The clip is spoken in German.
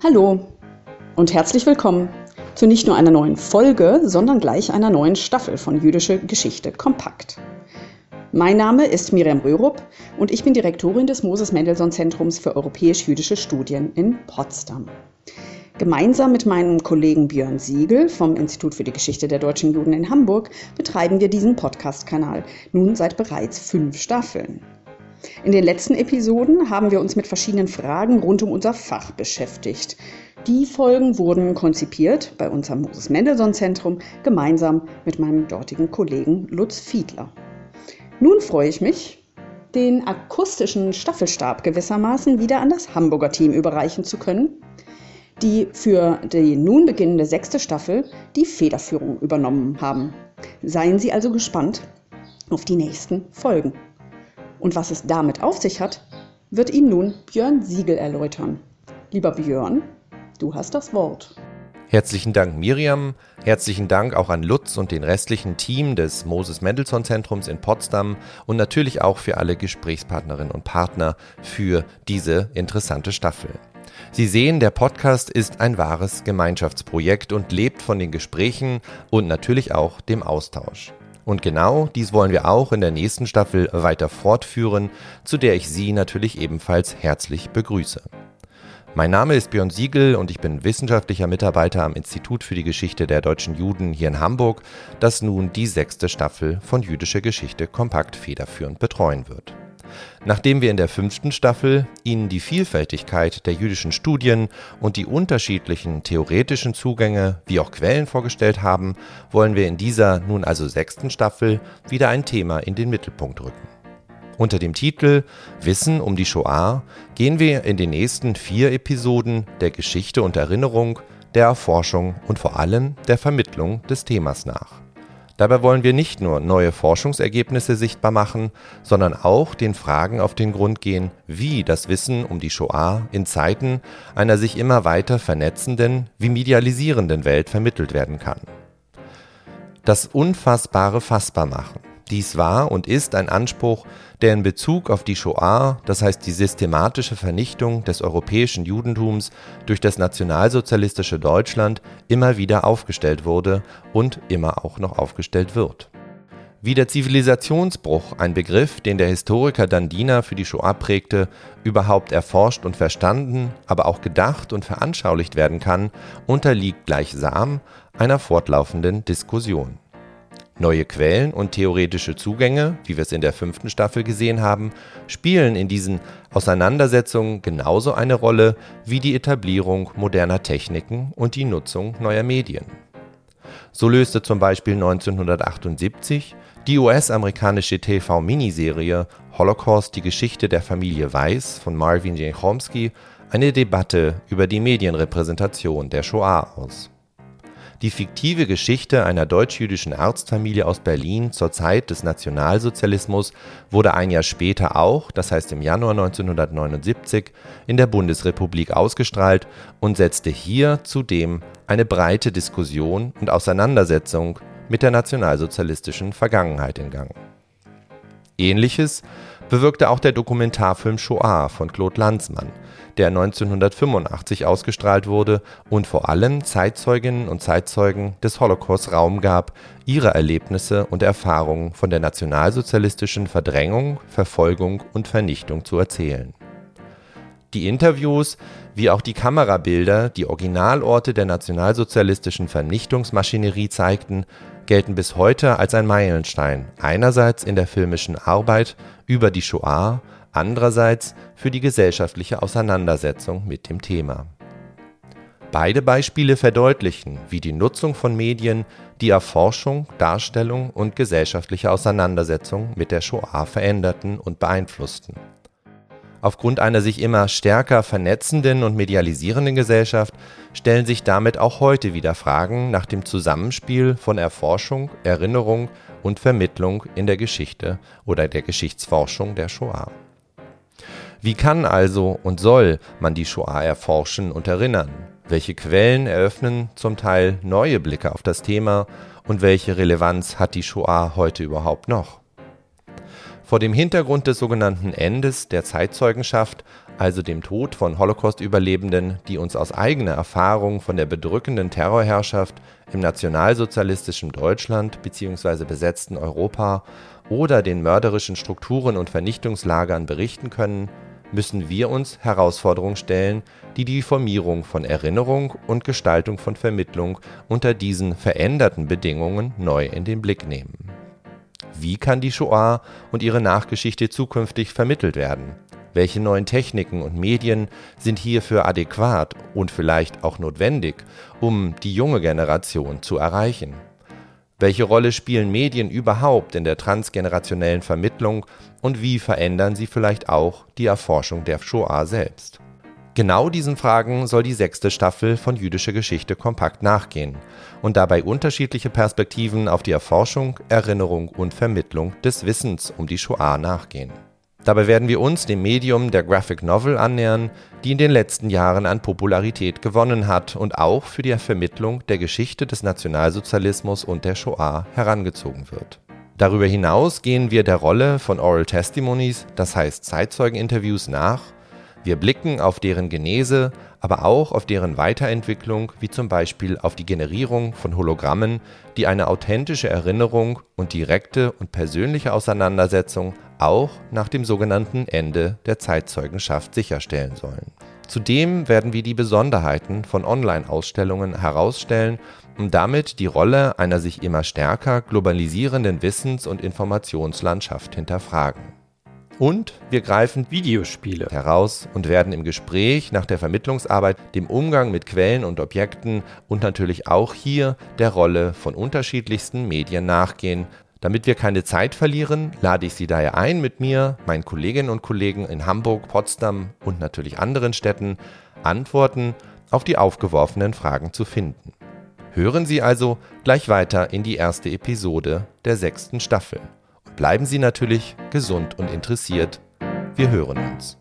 Hallo und herzlich willkommen zu nicht nur einer neuen Folge, sondern gleich einer neuen Staffel von Jüdische Geschichte Kompakt. Mein Name ist Miriam Röhrup und ich bin Direktorin des Moses Mendelssohn Zentrums für europäisch-jüdische Studien in Potsdam. Gemeinsam mit meinem Kollegen Björn Siegel vom Institut für die Geschichte der deutschen Juden in Hamburg betreiben wir diesen Podcast-Kanal nun seit bereits fünf Staffeln. In den letzten Episoden haben wir uns mit verschiedenen Fragen rund um unser Fach beschäftigt. Die Folgen wurden konzipiert bei unserem Moses Mendelssohn Zentrum gemeinsam mit meinem dortigen Kollegen Lutz Fiedler. Nun freue ich mich, den akustischen Staffelstab gewissermaßen wieder an das Hamburger Team überreichen zu können die für die nun beginnende sechste Staffel die Federführung übernommen haben. Seien Sie also gespannt auf die nächsten Folgen. Und was es damit auf sich hat, wird Ihnen nun Björn Siegel erläutern. Lieber Björn, du hast das Wort. Herzlichen Dank Miriam, herzlichen Dank auch an Lutz und den restlichen Team des Moses Mendelssohn Zentrums in Potsdam und natürlich auch für alle Gesprächspartnerinnen und Partner für diese interessante Staffel. Sie sehen, der Podcast ist ein wahres Gemeinschaftsprojekt und lebt von den Gesprächen und natürlich auch dem Austausch. Und genau dies wollen wir auch in der nächsten Staffel weiter fortführen, zu der ich Sie natürlich ebenfalls herzlich begrüße. Mein Name ist Björn Siegel und ich bin wissenschaftlicher Mitarbeiter am Institut für die Geschichte der deutschen Juden hier in Hamburg, das nun die sechste Staffel von Jüdische Geschichte kompakt federführend betreuen wird. Nachdem wir in der fünften Staffel Ihnen die Vielfältigkeit der jüdischen Studien und die unterschiedlichen theoretischen Zugänge wie auch Quellen vorgestellt haben, wollen wir in dieser nun also sechsten Staffel wieder ein Thema in den Mittelpunkt rücken. Unter dem Titel Wissen um die Shoah gehen wir in den nächsten vier Episoden der Geschichte und Erinnerung, der Erforschung und vor allem der Vermittlung des Themas nach. Dabei wollen wir nicht nur neue Forschungsergebnisse sichtbar machen, sondern auch den Fragen auf den Grund gehen, wie das Wissen um die Shoah in Zeiten einer sich immer weiter vernetzenden wie medialisierenden Welt vermittelt werden kann. Das Unfassbare fassbar machen. Dies war und ist ein Anspruch, der in Bezug auf die Shoah, das heißt die systematische Vernichtung des europäischen Judentums durch das nationalsozialistische Deutschland, immer wieder aufgestellt wurde und immer auch noch aufgestellt wird. Wie der Zivilisationsbruch, ein Begriff, den der Historiker Dandina für die Shoah prägte, überhaupt erforscht und verstanden, aber auch gedacht und veranschaulicht werden kann, unterliegt gleichsam einer fortlaufenden Diskussion. Neue Quellen und theoretische Zugänge, wie wir es in der fünften Staffel gesehen haben, spielen in diesen Auseinandersetzungen genauso eine Rolle wie die Etablierung moderner Techniken und die Nutzung neuer Medien. So löste zum Beispiel 1978 die US-amerikanische TV-Miniserie Holocaust die Geschichte der Familie Weiss von Marvin J. Chomsky eine Debatte über die Medienrepräsentation der Shoah aus die fiktive Geschichte einer deutsch-jüdischen Arztfamilie aus Berlin zur Zeit des Nationalsozialismus wurde ein Jahr später auch, das heißt im Januar 1979, in der Bundesrepublik ausgestrahlt und setzte hier zudem eine breite Diskussion und Auseinandersetzung mit der nationalsozialistischen Vergangenheit in Gang. Ähnliches bewirkte auch der Dokumentarfilm Shoah von Claude Lanzmann, der 1985 ausgestrahlt wurde und vor allem Zeitzeuginnen und Zeitzeugen des Holocaust Raum gab, ihre Erlebnisse und Erfahrungen von der nationalsozialistischen Verdrängung, Verfolgung und Vernichtung zu erzählen. Die Interviews wie auch die Kamerabilder, die Originalorte der nationalsozialistischen Vernichtungsmaschinerie zeigten, gelten bis heute als ein Meilenstein, einerseits in der filmischen Arbeit über die Shoah, andererseits für die gesellschaftliche Auseinandersetzung mit dem Thema. Beide Beispiele verdeutlichen, wie die Nutzung von Medien die Erforschung, Darstellung und gesellschaftliche Auseinandersetzung mit der Shoah veränderten und beeinflussten. Aufgrund einer sich immer stärker vernetzenden und medialisierenden Gesellschaft stellen sich damit auch heute wieder Fragen nach dem Zusammenspiel von Erforschung, Erinnerung und Vermittlung in der Geschichte oder der Geschichtsforschung der Shoah. Wie kann also und soll man die Shoah erforschen und erinnern? Welche Quellen eröffnen zum Teil neue Blicke auf das Thema und welche Relevanz hat die Shoah heute überhaupt noch? Vor dem Hintergrund des sogenannten Endes der Zeitzeugenschaft, also dem Tod von Holocaust-Überlebenden, die uns aus eigener Erfahrung von der bedrückenden Terrorherrschaft im nationalsozialistischen Deutschland bzw. besetzten Europa oder den mörderischen Strukturen und Vernichtungslagern berichten können, müssen wir uns Herausforderungen stellen, die die Formierung von Erinnerung und Gestaltung von Vermittlung unter diesen veränderten Bedingungen neu in den Blick nehmen wie kann die Shoah und ihre Nachgeschichte zukünftig vermittelt werden? Welche neuen Techniken und Medien sind hierfür adäquat und vielleicht auch notwendig, um die junge Generation zu erreichen? Welche Rolle spielen Medien überhaupt in der transgenerationellen Vermittlung und wie verändern sie vielleicht auch die Erforschung der Shoah selbst? Genau diesen Fragen soll die sechste Staffel von Jüdische Geschichte kompakt nachgehen und dabei unterschiedliche Perspektiven auf die Erforschung, Erinnerung und Vermittlung des Wissens um die Shoah nachgehen. Dabei werden wir uns dem Medium der Graphic Novel annähern, die in den letzten Jahren an Popularität gewonnen hat und auch für die Vermittlung der Geschichte des Nationalsozialismus und der Shoah herangezogen wird. Darüber hinaus gehen wir der Rolle von Oral Testimonies, das heißt Zeitzeugeninterviews, nach wir blicken auf deren Genese, aber auch auf deren Weiterentwicklung, wie zum Beispiel auf die Generierung von Hologrammen, die eine authentische Erinnerung und direkte und persönliche Auseinandersetzung auch nach dem sogenannten Ende der Zeitzeugenschaft sicherstellen sollen. Zudem werden wir die Besonderheiten von Online-Ausstellungen herausstellen und damit die Rolle einer sich immer stärker globalisierenden Wissens- und Informationslandschaft hinterfragen. Und wir greifen Videospiele heraus und werden im Gespräch nach der Vermittlungsarbeit dem Umgang mit Quellen und Objekten und natürlich auch hier der Rolle von unterschiedlichsten Medien nachgehen. Damit wir keine Zeit verlieren, lade ich Sie daher ein, mit mir, meinen Kolleginnen und Kollegen in Hamburg, Potsdam und natürlich anderen Städten Antworten auf die aufgeworfenen Fragen zu finden. Hören Sie also gleich weiter in die erste Episode der sechsten Staffel. Bleiben Sie natürlich gesund und interessiert. Wir hören uns.